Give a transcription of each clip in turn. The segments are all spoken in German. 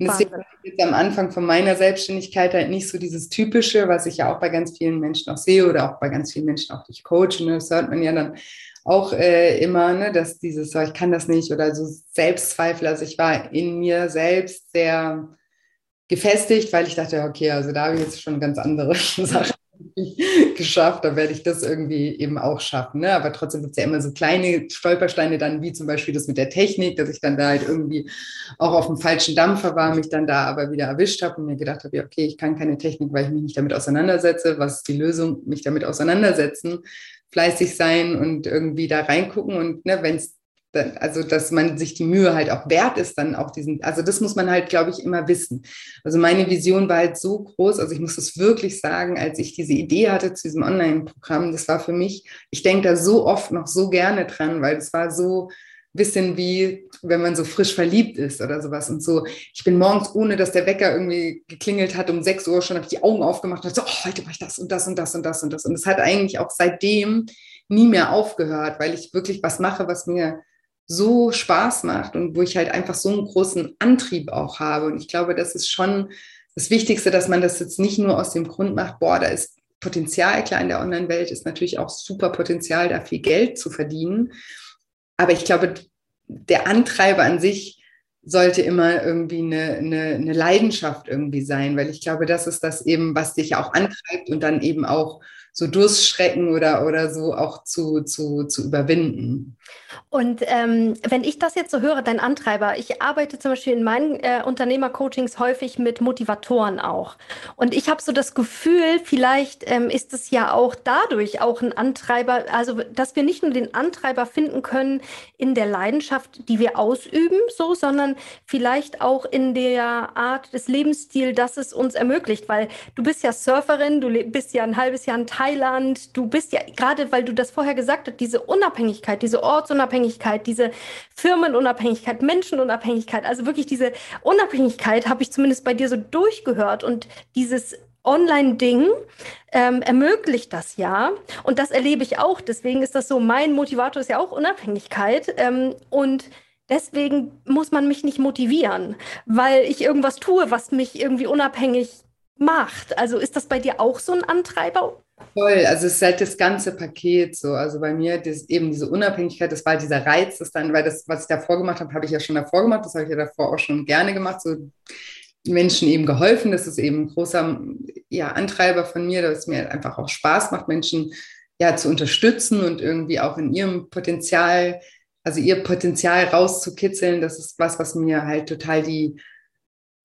Und deswegen jetzt am Anfang von meiner Selbstständigkeit halt nicht so dieses Typische, was ich ja auch bei ganz vielen Menschen auch sehe oder auch bei ganz vielen Menschen auch durch Coach. Ne, das hört man ja dann auch äh, immer, ne, dass dieses, so, ich kann das nicht oder so Selbstzweifel. Also ich war in mir selbst sehr gefestigt, weil ich dachte, okay, also da habe ich jetzt schon ganz andere Sachen geschafft, dann werde ich das irgendwie eben auch schaffen. Ne? Aber trotzdem gibt es ja immer so kleine Stolpersteine dann, wie zum Beispiel das mit der Technik, dass ich dann da halt irgendwie auch auf dem falschen Dampfer war, mich dann da aber wieder erwischt habe und mir gedacht habe, ja, okay, ich kann keine Technik, weil ich mich nicht damit auseinandersetze. Was ist die Lösung? Mich damit auseinandersetzen, fleißig sein und irgendwie da reingucken. Und ne, wenn es also dass man sich die Mühe halt auch wert ist, dann auch diesen, also das muss man halt, glaube ich, immer wissen. Also meine Vision war halt so groß, also ich muss es wirklich sagen, als ich diese Idee hatte zu diesem Online-Programm, das war für mich, ich denke da so oft noch so gerne dran, weil es war so bisschen wie, wenn man so frisch verliebt ist oder sowas und so. Ich bin morgens, ohne dass der Wecker irgendwie geklingelt hat, um 6 Uhr schon habe ich die Augen aufgemacht und so, oh, heute mache ich das und das und das und das und das. Und es hat eigentlich auch seitdem nie mehr aufgehört, weil ich wirklich was mache, was mir so Spaß macht und wo ich halt einfach so einen großen Antrieb auch habe. Und ich glaube, das ist schon das Wichtigste, dass man das jetzt nicht nur aus dem Grund macht, boah, da ist Potenzial, klar, in der Online-Welt ist natürlich auch super Potenzial, da viel Geld zu verdienen. Aber ich glaube, der Antreiber an sich sollte immer irgendwie eine, eine, eine Leidenschaft irgendwie sein, weil ich glaube, das ist das eben, was dich auch antreibt und dann eben auch so Durstschrecken oder, oder so auch zu, zu, zu überwinden. Und ähm, wenn ich das jetzt so höre, dein Antreiber, ich arbeite zum Beispiel in meinen äh, Unternehmercoachings häufig mit Motivatoren auch. Und ich habe so das Gefühl, vielleicht ähm, ist es ja auch dadurch auch ein Antreiber, also dass wir nicht nur den Antreiber finden können in der Leidenschaft, die wir ausüben, so, sondern vielleicht auch in der Art des Lebensstils, das es uns ermöglicht. Weil du bist ja Surferin, du bist ja ein halbes Jahr in Thailand, du bist ja, gerade weil du das vorher gesagt hast, diese Unabhängigkeit, diese Ortsunabhängigkeit, diese Firmenunabhängigkeit, Menschenunabhängigkeit, also wirklich diese Unabhängigkeit habe ich zumindest bei dir so durchgehört und dieses Online-Ding ähm, ermöglicht das ja. Und das erlebe ich auch. Deswegen ist das so, mein Motivator ist ja auch Unabhängigkeit. Ähm, und deswegen muss man mich nicht motivieren, weil ich irgendwas tue, was mich irgendwie unabhängig macht. Also ist das bei dir auch so ein Antreiber? Voll, also es ist halt das ganze Paket so. Also bei mir das, eben diese Unabhängigkeit, das war dieser Reiz, das dann, weil das, was ich davor gemacht habe, habe ich ja schon davor gemacht, das habe ich ja davor auch schon gerne gemacht, so Menschen eben geholfen. Das ist eben ein großer ja, Antreiber von mir, dass es mir einfach auch Spaß macht, Menschen ja zu unterstützen und irgendwie auch in ihrem Potenzial, also ihr Potenzial rauszukitzeln. Das ist was, was mir halt total die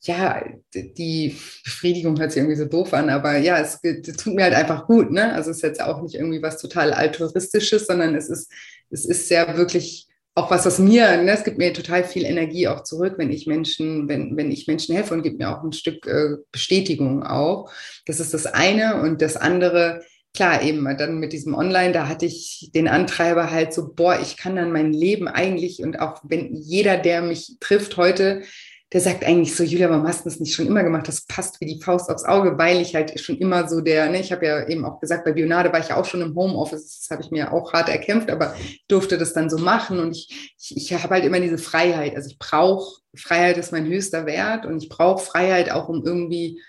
ja, die Befriedigung hört sich irgendwie so doof an, aber ja, es, tut mir halt einfach gut. Ne? Also es ist jetzt auch nicht irgendwie was total altruistisches, sondern es ist, es ist sehr wirklich auch was, was mir, ne, es gibt mir total viel Energie auch zurück, wenn ich Menschen, wenn, wenn ich Menschen helfe und gibt mir auch ein Stück äh, Bestätigung auch. Das ist das eine. Und das andere, klar, eben dann mit diesem Online, da hatte ich den Antreiber halt so, boah, ich kann dann mein Leben eigentlich und auch wenn jeder, der mich trifft heute, der sagt eigentlich so, Julia, warum hast du das nicht schon immer gemacht? Das passt wie die Faust aufs Auge, weil ich halt schon immer so der, ne, ich habe ja eben auch gesagt, bei Bionade war ich ja auch schon im Homeoffice, das habe ich mir auch hart erkämpft, aber durfte das dann so machen und ich, ich, ich habe halt immer diese Freiheit. Also ich brauche, Freiheit ist mein höchster Wert und ich brauche Freiheit auch, um irgendwie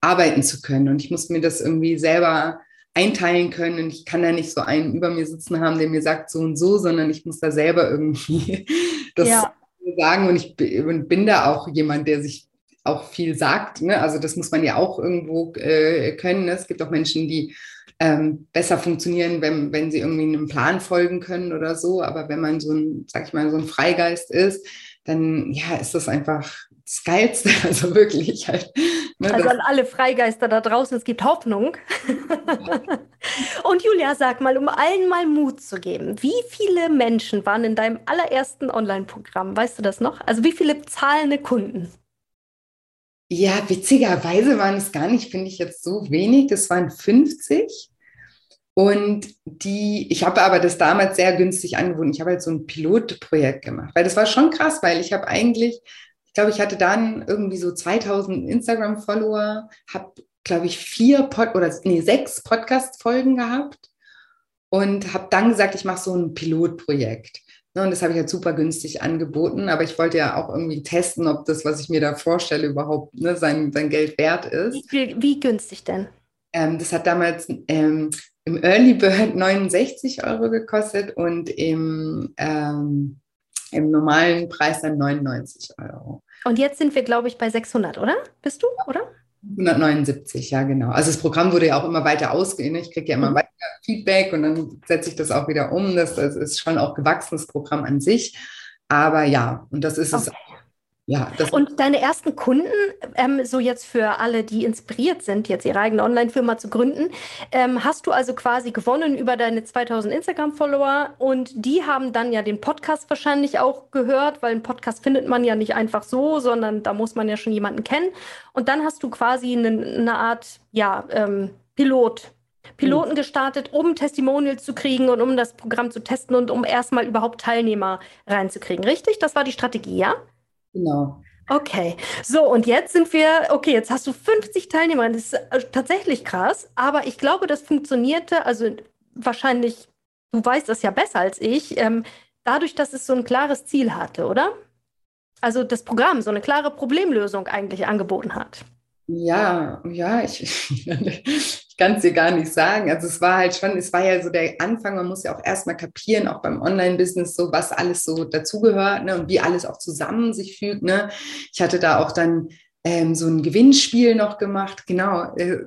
arbeiten zu können. Und ich muss mir das irgendwie selber einteilen können und ich kann da nicht so einen über mir sitzen haben, der mir sagt so und so, sondern ich muss da selber irgendwie das ja sagen und ich bin da auch jemand, der sich auch viel sagt. Ne? Also das muss man ja auch irgendwo äh, können. Ne? Es gibt auch Menschen, die ähm, besser funktionieren, wenn, wenn sie irgendwie einem Plan folgen können oder so. Aber wenn man so ein, sag ich mal, so ein Freigeist ist, dann ja, ist das einfach das Geilste. Also wirklich halt. Ne, also an alle Freigeister da draußen, es gibt Hoffnung. Und Julia, sag mal, um allen mal Mut zu geben, wie viele Menschen waren in deinem allerersten Online-Programm? Weißt du das noch? Also wie viele zahlende Kunden? Ja, witzigerweise waren es gar nicht, finde ich jetzt so wenig. Das waren 50. Und die, ich habe aber das damals sehr günstig angeboten. Ich habe halt so ein Pilotprojekt gemacht, weil das war schon krass, weil ich habe eigentlich, ich glaube, ich hatte dann irgendwie so 2000 Instagram-Follower, habe, glaube ich, vier Pod oder nee, sechs Podcast-Folgen gehabt und habe dann gesagt, ich mache so ein Pilotprojekt. Ne, und das habe ich halt super günstig angeboten, aber ich wollte ja auch irgendwie testen, ob das, was ich mir da vorstelle, überhaupt ne, sein, sein Geld wert ist. Wie, wie günstig denn? Ähm, das hat damals ähm, im Early Bird 69 Euro gekostet und im, ähm, im normalen Preis dann 99 Euro. Und jetzt sind wir, glaube ich, bei 600, oder? Bist du, oder? 179, ja, genau. Also das Programm wurde ja auch immer weiter ausgehen. Ich kriege ja immer mhm. weiter Feedback und dann setze ich das auch wieder um. Das, das ist schon auch gewachsenes Programm an sich. Aber ja, und das ist okay. es ja, und deine ersten Kunden, ähm, so jetzt für alle, die inspiriert sind, jetzt ihre eigene Online-Firma zu gründen, ähm, hast du also quasi gewonnen über deine 2000 Instagram-Follower und die haben dann ja den Podcast wahrscheinlich auch gehört, weil einen Podcast findet man ja nicht einfach so, sondern da muss man ja schon jemanden kennen. Und dann hast du quasi eine, eine Art, ja, ähm, Pilot Piloten gestartet, um Testimonials zu kriegen und um das Programm zu testen und um erstmal überhaupt Teilnehmer reinzukriegen. Richtig? Das war die Strategie, ja? Genau. Okay, so und jetzt sind wir, okay, jetzt hast du 50 Teilnehmer, das ist äh, tatsächlich krass, aber ich glaube, das funktionierte, also wahrscheinlich, du weißt das ja besser als ich, ähm, dadurch, dass es so ein klares Ziel hatte, oder? Also das Programm so eine klare Problemlösung eigentlich angeboten hat. Ja, ja, ich, ich kann es dir gar nicht sagen. Also es war halt schon, es war ja so der Anfang, man muss ja auch erstmal kapieren, auch beim Online-Business, so was alles so dazugehört ne, und wie alles auch zusammen sich fügt. Ne. Ich hatte da auch dann ähm, so ein Gewinnspiel noch gemacht. Genau, äh,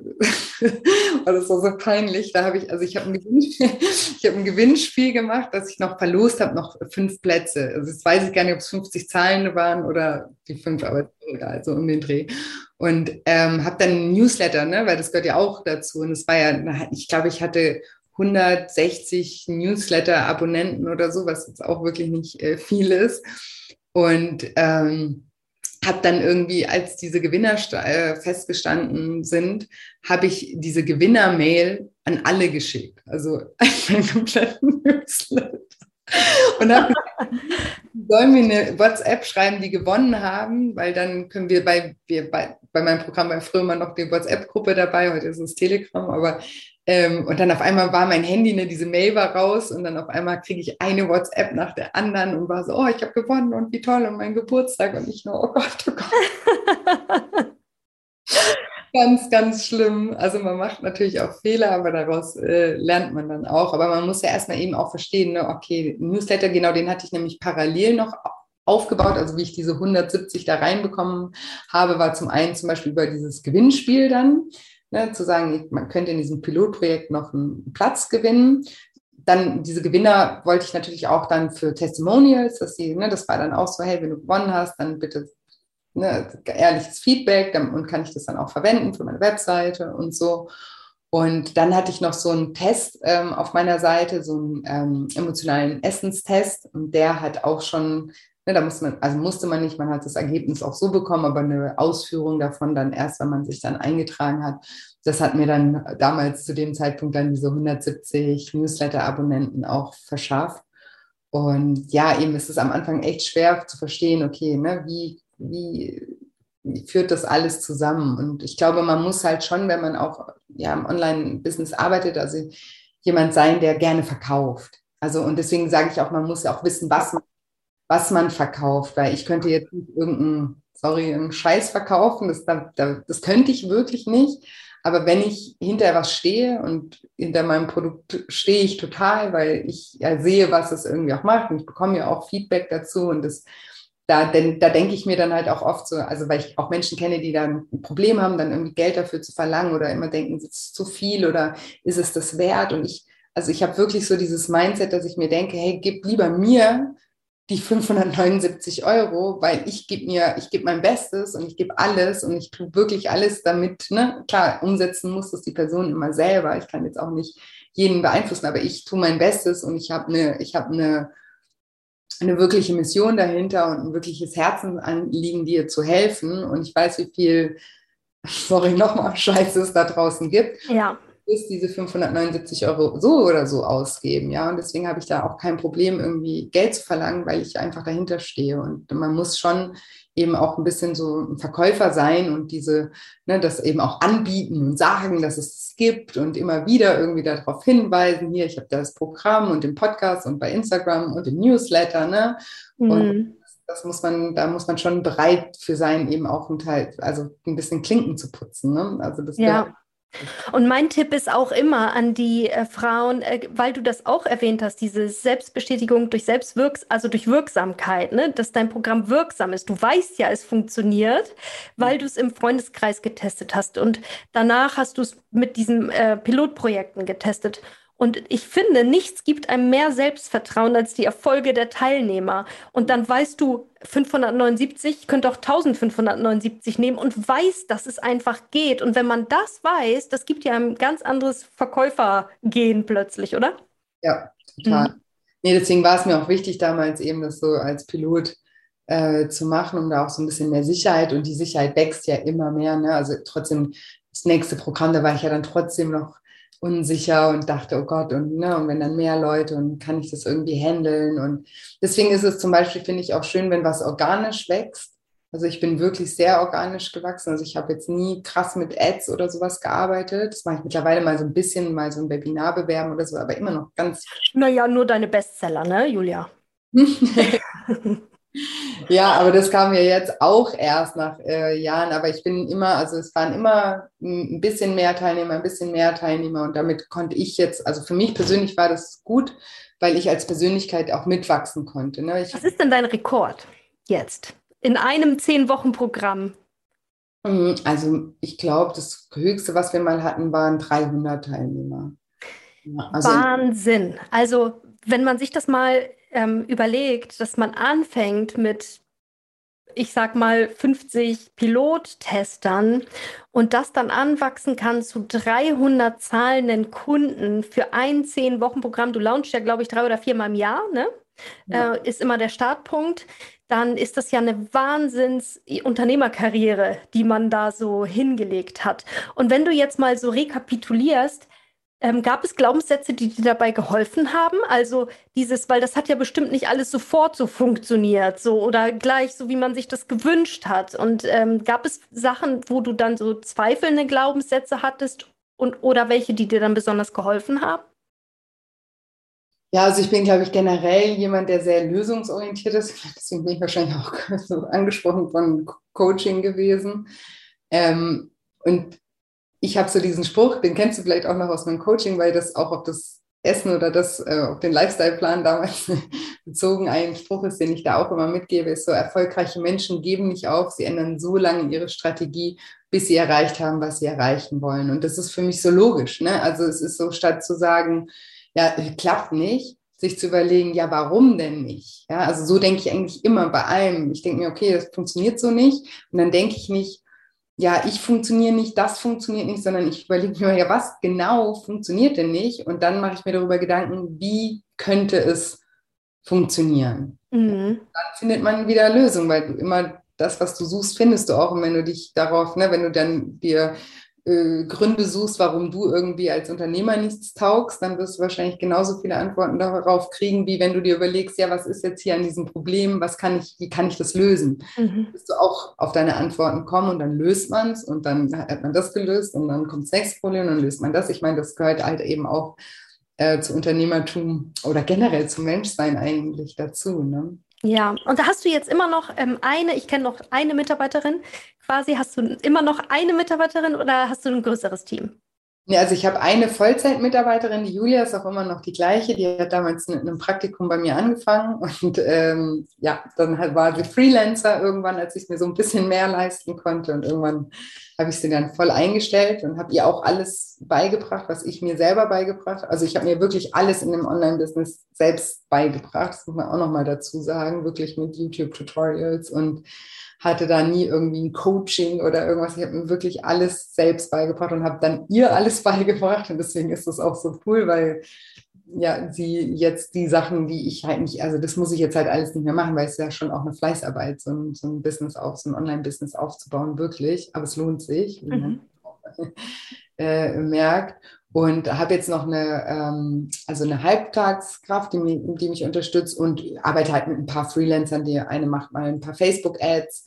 das war so peinlich. Da habe ich, also ich habe ein, hab ein Gewinnspiel gemacht, das ich noch verlost habe, noch fünf Plätze. Also jetzt weiß ich gar nicht, ob es 50 Zahlen waren oder die fünf, aber egal, so um den Dreh. Und ähm, habe dann ein Newsletter, ne, weil das gehört ja auch dazu. Und es war ja, ich glaube, ich hatte 160 Newsletter-Abonnenten oder so, was jetzt auch wirklich nicht äh, viel ist. Und ähm, habe dann irgendwie, als diese Gewinner äh, festgestanden sind, habe ich diese Gewinner-Mail an alle geschickt. Also einen kompletten Newsletter. Und habe sollen wir eine WhatsApp schreiben, die gewonnen haben, weil dann können wir bei, wir bei, bei meinem Programm bei früher immer noch die WhatsApp-Gruppe dabei, heute ist es Telegram, aber ähm, und dann auf einmal war mein Handy, ne, diese Mail war raus und dann auf einmal kriege ich eine WhatsApp nach der anderen und war so, oh, ich habe gewonnen und wie toll und mein Geburtstag und ich nur, oh Gott, oh Gott. ganz, ganz schlimm. Also man macht natürlich auch Fehler, aber daraus äh, lernt man dann auch. Aber man muss ja erstmal eben auch verstehen, ne, okay, Newsletter, genau den hatte ich nämlich parallel noch aufgebaut. Also wie ich diese 170 da reinbekommen habe, war zum einen zum Beispiel über dieses Gewinnspiel dann ne, zu sagen, man könnte in diesem Pilotprojekt noch einen Platz gewinnen. Dann diese Gewinner wollte ich natürlich auch dann für Testimonials, dass sie, ne, das war dann auch so, hey, wenn du gewonnen hast, dann bitte ne, ehrliches Feedback und kann ich das dann auch verwenden für meine Webseite und so. Und dann hatte ich noch so einen Test ähm, auf meiner Seite, so einen ähm, emotionalen Essenstest. Und der hat auch schon Ne, da musste man, also musste man nicht, man hat das Ergebnis auch so bekommen, aber eine Ausführung davon dann erst, wenn man sich dann eingetragen hat. Das hat mir dann damals zu dem Zeitpunkt dann diese 170 Newsletter-Abonnenten auch verschafft. Und ja, eben ist es am Anfang echt schwer zu verstehen, okay, ne, wie, wie, führt das alles zusammen? Und ich glaube, man muss halt schon, wenn man auch ja, im Online-Business arbeitet, also jemand sein, der gerne verkauft. Also und deswegen sage ich auch, man muss ja auch wissen, was man was man verkauft, weil ich könnte jetzt nicht irgendeinen, sorry, einen Scheiß verkaufen, das, das könnte ich wirklich nicht. Aber wenn ich hinter was stehe und hinter meinem Produkt stehe ich total, weil ich ja sehe, was es irgendwie auch macht und ich bekomme ja auch Feedback dazu und das da, denn, da denke ich mir dann halt auch oft so, also weil ich auch Menschen kenne, die dann ein Problem haben, dann irgendwie Geld dafür zu verlangen oder immer denken, ist es zu viel oder ist es das wert? Und ich, also ich habe wirklich so dieses Mindset, dass ich mir denke, hey, gib lieber mir die 579 Euro, weil ich gebe mir, ich gebe mein Bestes und ich gebe alles und ich tue wirklich alles damit, ne? Klar, umsetzen muss das die Person immer selber. Ich kann jetzt auch nicht jeden beeinflussen, aber ich tue mein Bestes und ich habe eine, ich habe eine eine wirkliche Mission dahinter und ein wirkliches Herzensanliegen, dir zu helfen. Und ich weiß, wie viel, sorry, nochmal Scheiße es da draußen gibt. Ja. Ist diese 579 Euro so oder so ausgeben, ja. Und deswegen habe ich da auch kein Problem, irgendwie Geld zu verlangen, weil ich einfach dahinter stehe. Und man muss schon eben auch ein bisschen so ein Verkäufer sein und diese, ne, das eben auch anbieten und sagen, dass es es gibt und immer wieder irgendwie darauf hinweisen, hier, ich habe das Programm und den Podcast und bei Instagram und den Newsletter, ne? Mhm. Und das muss man, da muss man schon bereit für sein, eben auch ein Teil, also ein bisschen Klinken zu putzen. Ne? Also das ja. Und mein Tipp ist auch immer an die äh, Frauen, äh, weil du das auch erwähnt hast, diese Selbstbestätigung durch Selbstwirks, also durch Wirksamkeit, ne? dass dein Programm wirksam ist. Du weißt ja, es funktioniert, weil du es im Freundeskreis getestet hast und danach hast du es mit diesen äh, Pilotprojekten getestet. Und ich finde, nichts gibt einem mehr Selbstvertrauen als die Erfolge der Teilnehmer. Und dann weißt du, 579, könnte auch 1579 nehmen und weiß, dass es einfach geht. Und wenn man das weiß, das gibt ja ein ganz anderes Verkäufergehen plötzlich, oder? Ja, total. Mhm. Nee, deswegen war es mir auch wichtig, damals eben das so als Pilot äh, zu machen, um da auch so ein bisschen mehr Sicherheit und die Sicherheit wächst ja immer mehr. Ne? Also trotzdem, das nächste Programm, da war ich ja dann trotzdem noch unsicher und dachte, oh Gott, und, ne, und wenn dann mehr Leute und kann ich das irgendwie handeln? Und deswegen ist es zum Beispiel, finde ich auch schön, wenn was organisch wächst. Also ich bin wirklich sehr organisch gewachsen. Also ich habe jetzt nie krass mit Ads oder sowas gearbeitet. Das mache ich mittlerweile mal so ein bisschen, mal so ein Webinar bewerben oder so, aber immer noch ganz. Naja, nur deine Bestseller, ne, Julia? Ja, aber das kam ja jetzt auch erst nach äh, Jahren. Aber ich bin immer, also es waren immer ein bisschen mehr Teilnehmer, ein bisschen mehr Teilnehmer. Und damit konnte ich jetzt, also für mich persönlich war das gut, weil ich als Persönlichkeit auch mitwachsen konnte. Ne? Ich, Was ist denn dein Rekord jetzt in einem Zehn-Wochen-Programm? Mhm, also ich glaube, das Höchste, was wir mal hatten, waren 300 Teilnehmer. Also Wahnsinn. Also wenn man sich das mal ähm, überlegt, dass man anfängt mit, ich sag mal, 50 Pilottestern und das dann anwachsen kann zu 300 zahlenden Kunden für ein 10-Wochen-Programm. Du launchst ja, glaube ich, drei oder viermal im Jahr, ne? Ja. Äh, ist immer der Startpunkt. Dann ist das ja eine Wahnsinns-Unternehmerkarriere, die man da so hingelegt hat. Und wenn du jetzt mal so rekapitulierst, ähm, gab es Glaubenssätze, die dir dabei geholfen haben? Also dieses, weil das hat ja bestimmt nicht alles sofort so funktioniert, so oder gleich so, wie man sich das gewünscht hat. Und ähm, gab es Sachen, wo du dann so zweifelnde Glaubenssätze hattest und oder welche, die dir dann besonders geholfen haben? Ja, also ich bin, glaube ich, generell jemand, der sehr lösungsorientiert ist. Deswegen bin ich wahrscheinlich auch so angesprochen von Coaching gewesen. Ähm, und ich habe so diesen Spruch, den kennst du vielleicht auch noch aus meinem Coaching, weil das auch auf das Essen oder das äh, auf den Lifestyle-Plan damals bezogen ein Spruch ist, den ich da auch immer mitgebe, ist so, erfolgreiche Menschen geben nicht auf, sie ändern so lange ihre Strategie, bis sie erreicht haben, was sie erreichen wollen. Und das ist für mich so logisch. Ne? Also es ist so, statt zu sagen, ja, klappt nicht, sich zu überlegen, ja, warum denn nicht? Ja, also so denke ich eigentlich immer bei allem. Ich denke mir, okay, das funktioniert so nicht. Und dann denke ich nicht, ja, ich funktioniere nicht, das funktioniert nicht, sondern ich überlege mir, ja, was genau funktioniert denn nicht? Und dann mache ich mir darüber Gedanken, wie könnte es funktionieren? Mhm. Dann findet man wieder Lösungen, weil du immer das, was du suchst, findest du auch. Und wenn du dich darauf, ne, wenn du dann dir äh, Gründe suchst, warum du irgendwie als Unternehmer nichts taugst, dann wirst du wahrscheinlich genauso viele Antworten darauf kriegen, wie wenn du dir überlegst, ja, was ist jetzt hier an diesem Problem, was kann ich, wie kann ich das lösen? Mhm. Wirst du auch auf deine Antworten kommen und dann löst man es und dann hat man das gelöst und dann kommt das nächste Problem und dann löst man das. Ich meine, das gehört halt eben auch äh, zu Unternehmertum oder generell zum Menschsein eigentlich dazu. Ne? Ja, und da hast du jetzt immer noch ähm, eine, ich kenne noch eine Mitarbeiterin quasi. Hast du immer noch eine Mitarbeiterin oder hast du ein größeres Team? Ja, also ich habe eine Vollzeitmitarbeiterin, die Julia ist auch immer noch die gleiche, die hat damals in einem Praktikum bei mir angefangen und ähm, ja, dann war sie Freelancer irgendwann, als ich mir so ein bisschen mehr leisten konnte und irgendwann habe ich sie dann voll eingestellt und habe ihr auch alles beigebracht, was ich mir selber beigebracht. Also ich habe mir wirklich alles in dem Online-Business selbst beigebracht, das muss man auch nochmal dazu sagen, wirklich mit YouTube-Tutorials und hatte da nie irgendwie ein Coaching oder irgendwas. Ich habe mir wirklich alles selbst beigebracht und habe dann ihr alles beigebracht. Und deswegen ist das auch so cool, weil ja, sie jetzt die Sachen, die ich halt nicht, also das muss ich jetzt halt alles nicht mehr machen, weil es ja schon auch eine Fleißarbeit, so ein, so ein Business auf, so ein Online-Business aufzubauen, wirklich. Aber es lohnt sich, wie man mhm. äh, merkt und habe jetzt noch eine, ähm, also eine Halbtagskraft, die, mich, die mich unterstützt und arbeite halt mit ein paar Freelancern. Die eine macht mal ein paar Facebook-Ads,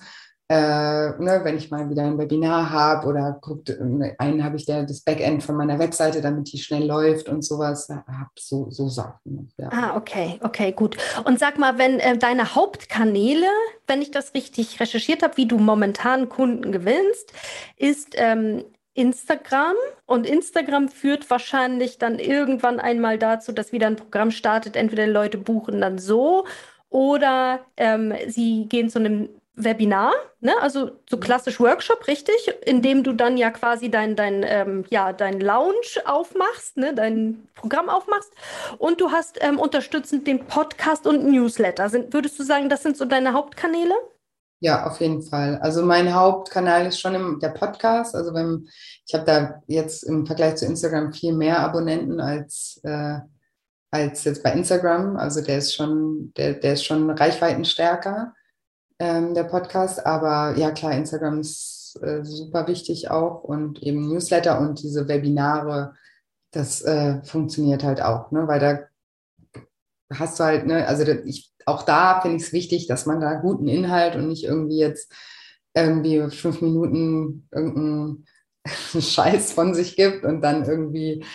äh, ne, wenn ich mal wieder ein Webinar habe oder guckt, einen habe ich der das Backend von meiner Webseite, damit die schnell läuft und sowas. Hab so, so Sachen. Ja. Ah, okay, okay, gut. Und sag mal, wenn äh, deine Hauptkanäle, wenn ich das richtig recherchiert habe, wie du momentan Kunden gewinnst, ist ähm, Instagram und Instagram führt wahrscheinlich dann irgendwann einmal dazu, dass wieder ein Programm startet. Entweder Leute buchen dann so oder ähm, sie gehen zu einem Webinar, ne? also so mhm. klassisch Workshop, richtig, in dem du dann ja quasi dein, dein, ähm, ja, dein Lounge aufmachst, ne? dein Programm aufmachst und du hast ähm, unterstützend den Podcast und Newsletter. Sind, würdest du sagen, das sind so deine Hauptkanäle? Ja, auf jeden Fall. Also mein Hauptkanal ist schon im, der Podcast. Also wenn, ich habe da jetzt im Vergleich zu Instagram viel mehr Abonnenten als, äh, als jetzt bei Instagram. Also der ist schon, der, der ist schon reichweitenstärker, ähm, der Podcast. Aber ja klar, Instagram ist äh, super wichtig auch und eben Newsletter und diese Webinare, das äh, funktioniert halt auch, ne? Weil da hast du halt, ne, also ich auch da finde ich es wichtig, dass man da guten Inhalt und nicht irgendwie jetzt irgendwie fünf Minuten irgendeinen Scheiß von sich gibt und dann irgendwie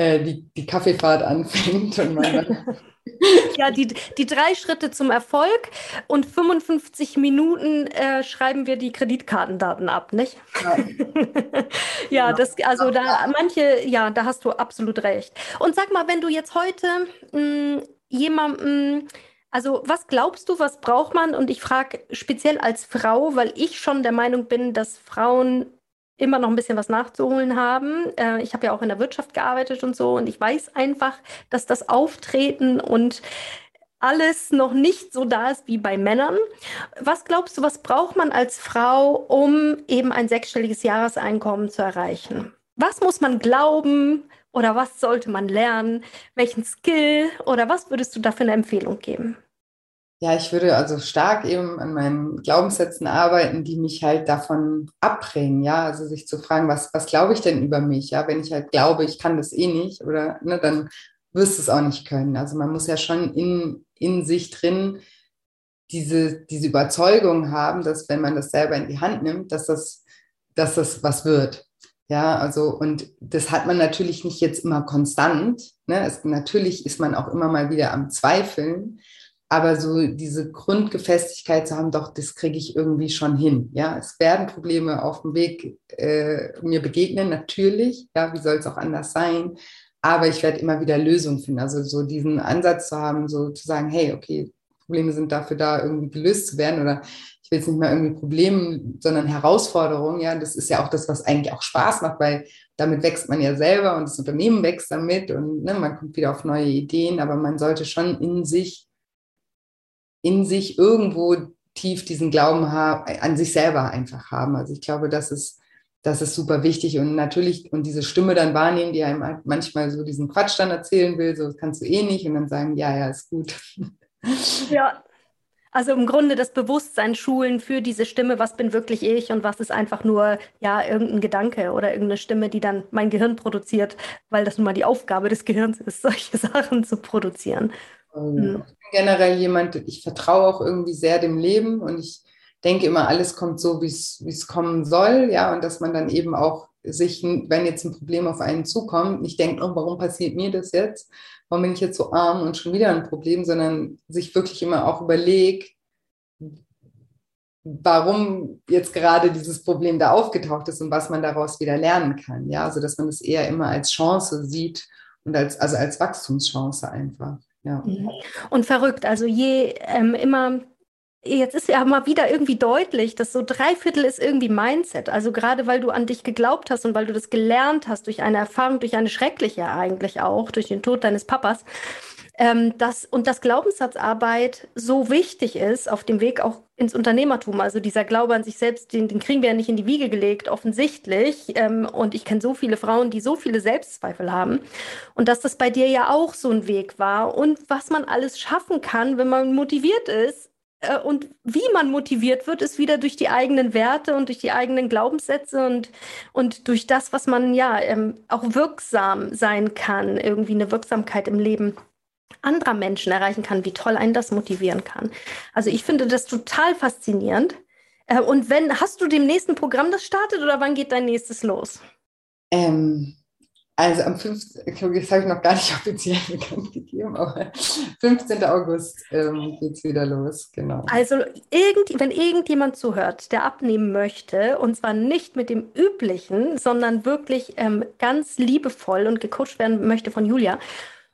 äh, die, die Kaffeefahrt anfängt und man ja, die, die drei Schritte zum Erfolg und 55 Minuten äh, schreiben wir die Kreditkartendaten ab, nicht? Ja, ja das, also da manche, ja, da hast du absolut recht. Und sag mal, wenn du jetzt heute mh, hm, jemandem also was glaubst du, was braucht man? Und ich frage speziell als Frau, weil ich schon der Meinung bin, dass Frauen immer noch ein bisschen was nachzuholen haben. Äh, ich habe ja auch in der Wirtschaft gearbeitet und so und ich weiß einfach, dass das Auftreten und alles noch nicht so da ist wie bei Männern. Was glaubst du, was braucht man als Frau, um eben ein sechsstelliges Jahreseinkommen zu erreichen? Was muss man glauben? Oder was sollte man lernen? Welchen Skill oder was würdest du da für eine Empfehlung geben? Ja, ich würde also stark eben an meinen Glaubenssätzen arbeiten, die mich halt davon abbringen, ja, also sich zu fragen, was, was glaube ich denn über mich, ja, wenn ich halt glaube, ich kann das eh nicht oder, ne, dann wirst du es auch nicht können. Also man muss ja schon in, in sich drin diese, diese Überzeugung haben, dass wenn man das selber in die Hand nimmt, dass das, dass das was wird. Ja, also und das hat man natürlich nicht jetzt immer konstant. Ne? Es, natürlich ist man auch immer mal wieder am Zweifeln, aber so diese Grundgefestigkeit zu haben, doch, das kriege ich irgendwie schon hin. Ja, es werden Probleme auf dem Weg äh, mir begegnen, natürlich. Ja, wie soll es auch anders sein? Aber ich werde immer wieder Lösungen finden. Also so diesen Ansatz zu haben, so zu sagen, hey, okay, Probleme sind dafür da, irgendwie gelöst zu werden oder ich will jetzt nicht mal irgendwie Probleme, sondern Herausforderungen. Ja, das ist ja auch das, was eigentlich auch Spaß macht, weil damit wächst man ja selber und das Unternehmen wächst damit und ne, man kommt wieder auf neue Ideen, aber man sollte schon in sich, in sich irgendwo tief diesen Glauben haben, an sich selber einfach haben. Also ich glaube, das ist, das ist super wichtig und natürlich und diese Stimme dann wahrnehmen, die einem halt manchmal so diesen Quatsch dann erzählen will, so das kannst du eh nicht und dann sagen, ja, ja, ist gut. Ja, also im Grunde das Bewusstsein schulen für diese Stimme, was bin wirklich ich und was ist einfach nur ja irgendein Gedanke oder irgendeine Stimme, die dann mein Gehirn produziert, weil das nun mal die Aufgabe des Gehirns ist, solche Sachen zu produzieren. Ähm, hm. Ich bin generell jemand, ich vertraue auch irgendwie sehr dem Leben und ich denke immer, alles kommt so, wie es kommen soll, ja, und dass man dann eben auch sich, wenn jetzt ein Problem auf einen zukommt, nicht denkt, oh, warum passiert mir das jetzt? Warum bin ich jetzt so arm und schon wieder ein Problem, sondern sich wirklich immer auch überlegt, warum jetzt gerade dieses Problem da aufgetaucht ist und was man daraus wieder lernen kann. Ja, also dass man es eher immer als Chance sieht und als, also als Wachstumschance einfach. Ja. Mhm. Und verrückt, also je ähm, immer Jetzt ist ja mal wieder irgendwie deutlich, dass so drei Viertel ist irgendwie Mindset. Also gerade weil du an dich geglaubt hast und weil du das gelernt hast durch eine Erfahrung, durch eine schreckliche eigentlich auch, durch den Tod deines Papas, ähm, dass, und dass Glaubenssatzarbeit so wichtig ist auf dem Weg auch ins Unternehmertum. Also dieser Glaube an sich selbst, den, den kriegen wir ja nicht in die Wiege gelegt, offensichtlich. Ähm, und ich kenne so viele Frauen, die so viele Selbstzweifel haben. Und dass das bei dir ja auch so ein Weg war und was man alles schaffen kann, wenn man motiviert ist, äh, und wie man motiviert wird, ist wieder durch die eigenen Werte und durch die eigenen Glaubenssätze und, und durch das, was man ja ähm, auch wirksam sein kann, irgendwie eine Wirksamkeit im Leben anderer Menschen erreichen kann, wie toll einen das motivieren kann. Also ich finde das total faszinierend. Äh, und wenn, hast du dem nächsten Programm das startet oder wann geht dein nächstes los? Ähm, also am 15. das habe ich noch gar nicht offiziell bekannt gegeben, aber 15. August ähm, geht es wieder los, genau. Also irgend, wenn irgendjemand zuhört, der abnehmen möchte, und zwar nicht mit dem üblichen, sondern wirklich ähm, ganz liebevoll und gecoacht werden möchte von Julia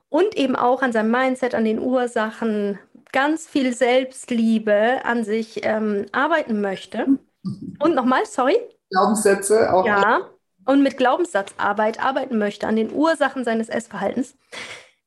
und eben auch an seinem Mindset, an den Ursachen, ganz viel Selbstliebe an sich ähm, arbeiten möchte. Und nochmal, sorry. Glaubenssätze auch. Ja und mit Glaubenssatzarbeit arbeiten möchte an den Ursachen seines Essverhaltens,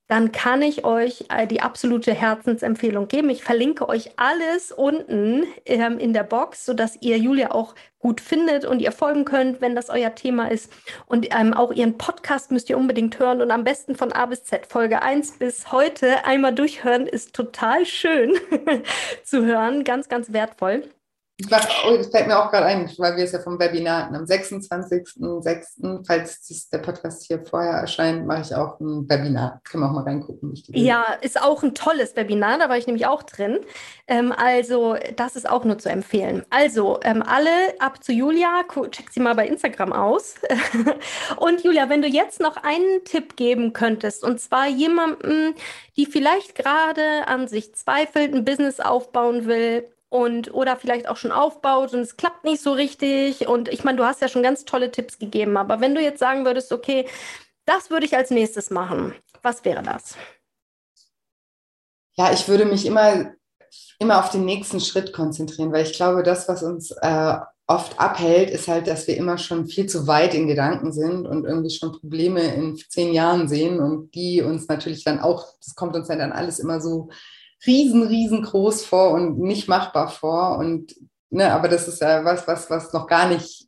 dann kann ich euch äh, die absolute Herzensempfehlung geben. Ich verlinke euch alles unten ähm, in der Box, sodass ihr Julia auch gut findet und ihr folgen könnt, wenn das euer Thema ist. Und ähm, auch ihren Podcast müsst ihr unbedingt hören und am besten von A bis Z, Folge 1 bis heute einmal durchhören, ist total schön zu hören, ganz, ganz wertvoll. Oh, das fällt mir auch gerade ein, weil wir es ja vom Webinar hatten. Am 26.06., falls der Podcast hier vorher erscheint, mache ich auch ein Webinar. Können wir auch mal reingucken. Ja, ist auch ein tolles Webinar, da war ich nämlich auch drin. Ähm, also, das ist auch nur zu empfehlen. Also, ähm, alle ab zu Julia, check sie mal bei Instagram aus. und Julia, wenn du jetzt noch einen Tipp geben könntest, und zwar jemandem, die vielleicht gerade an sich zweifelt, ein Business aufbauen will, und oder vielleicht auch schon aufbaut und es klappt nicht so richtig. Und ich meine, du hast ja schon ganz tolle Tipps gegeben, aber wenn du jetzt sagen würdest, okay, das würde ich als nächstes machen, was wäre das? Ja, ich würde mich immer, immer auf den nächsten Schritt konzentrieren, weil ich glaube, das, was uns äh, oft abhält, ist halt, dass wir immer schon viel zu weit in Gedanken sind und irgendwie schon Probleme in zehn Jahren sehen und die uns natürlich dann auch, das kommt uns dann alles immer so riesen, riesengroß vor und nicht machbar vor. Und ne, aber das ist ja was, was, was noch gar nicht,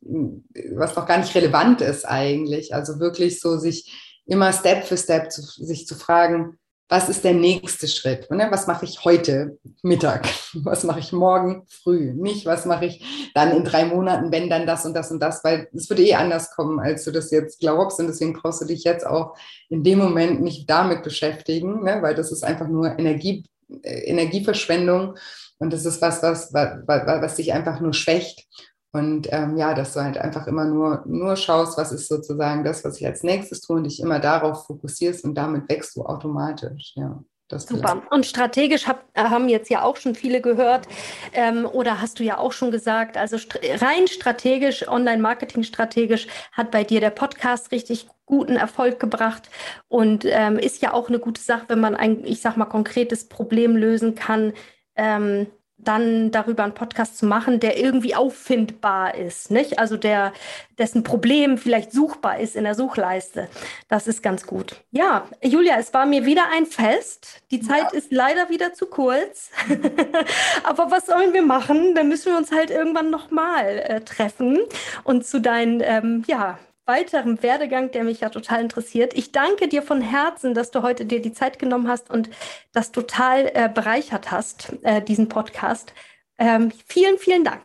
was noch gar nicht relevant ist eigentlich. Also wirklich so sich immer Step für Step zu, sich zu fragen, was ist der nächste Schritt? Ne? Was mache ich heute Mittag? Was mache ich morgen früh? Nicht, was mache ich dann in drei Monaten, wenn dann das und das und das, weil es würde eh anders kommen, als du das jetzt glaubst. Und deswegen brauchst du dich jetzt auch in dem Moment nicht damit beschäftigen, ne? weil das ist einfach nur Energie, Energieverschwendung. Und das ist was, was, was, was dich einfach nur schwächt. Und ähm, ja, dass du halt einfach immer nur, nur schaust, was ist sozusagen das, was ich als nächstes tue und dich immer darauf fokussierst und damit wächst du automatisch. Ja. Super. Und strategisch hab, haben jetzt ja auch schon viele gehört ähm, oder hast du ja auch schon gesagt, also st rein strategisch, Online-Marketing strategisch hat bei dir der Podcast richtig guten Erfolg gebracht und ähm, ist ja auch eine gute Sache, wenn man ein, ich sag mal, konkretes Problem lösen kann. Ähm, dann darüber einen Podcast zu machen, der irgendwie auffindbar ist, nicht? Also der, dessen Problem vielleicht suchbar ist in der Suchleiste. Das ist ganz gut. Ja, Julia, es war mir wieder ein Fest. Die Zeit ja. ist leider wieder zu kurz. Aber was sollen wir machen? Dann müssen wir uns halt irgendwann nochmal äh, treffen und zu deinen, ähm, ja, weiteren Werdegang, der mich ja total interessiert. Ich danke dir von Herzen, dass du heute dir die Zeit genommen hast und das total äh, bereichert hast, äh, diesen Podcast. Ähm, vielen, vielen Dank.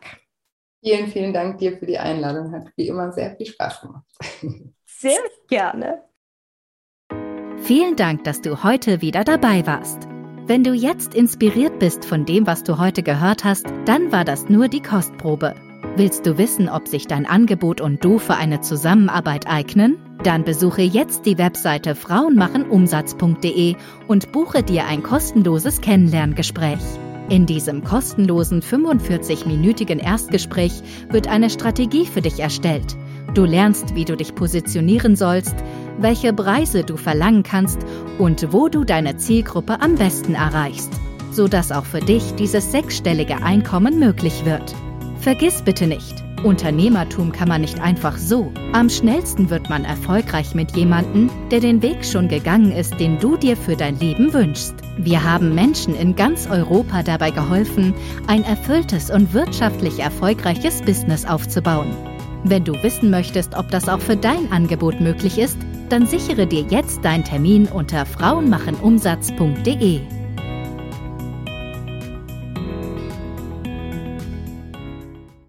Vielen, vielen Dank dir für die Einladung. Hat wie immer sehr viel Spaß gemacht. Sehr gerne. Vielen Dank, dass du heute wieder dabei warst. Wenn du jetzt inspiriert bist von dem, was du heute gehört hast, dann war das nur die Kostprobe. Willst du wissen, ob sich dein Angebot und du für eine Zusammenarbeit eignen? Dann besuche jetzt die Webseite frauenmachenumsatz.de und buche dir ein kostenloses Kennenlerngespräch. In diesem kostenlosen 45-minütigen Erstgespräch wird eine Strategie für dich erstellt. Du lernst, wie du dich positionieren sollst, welche Preise du verlangen kannst und wo du deine Zielgruppe am besten erreichst, sodass auch für dich dieses sechsstellige Einkommen möglich wird. Vergiss bitte nicht, Unternehmertum kann man nicht einfach so. Am schnellsten wird man erfolgreich mit jemandem, der den Weg schon gegangen ist, den du dir für dein Leben wünschst. Wir haben Menschen in ganz Europa dabei geholfen, ein erfülltes und wirtschaftlich erfolgreiches Business aufzubauen. Wenn du wissen möchtest, ob das auch für dein Angebot möglich ist, dann sichere dir jetzt deinen Termin unter frauenmachenumsatz.de.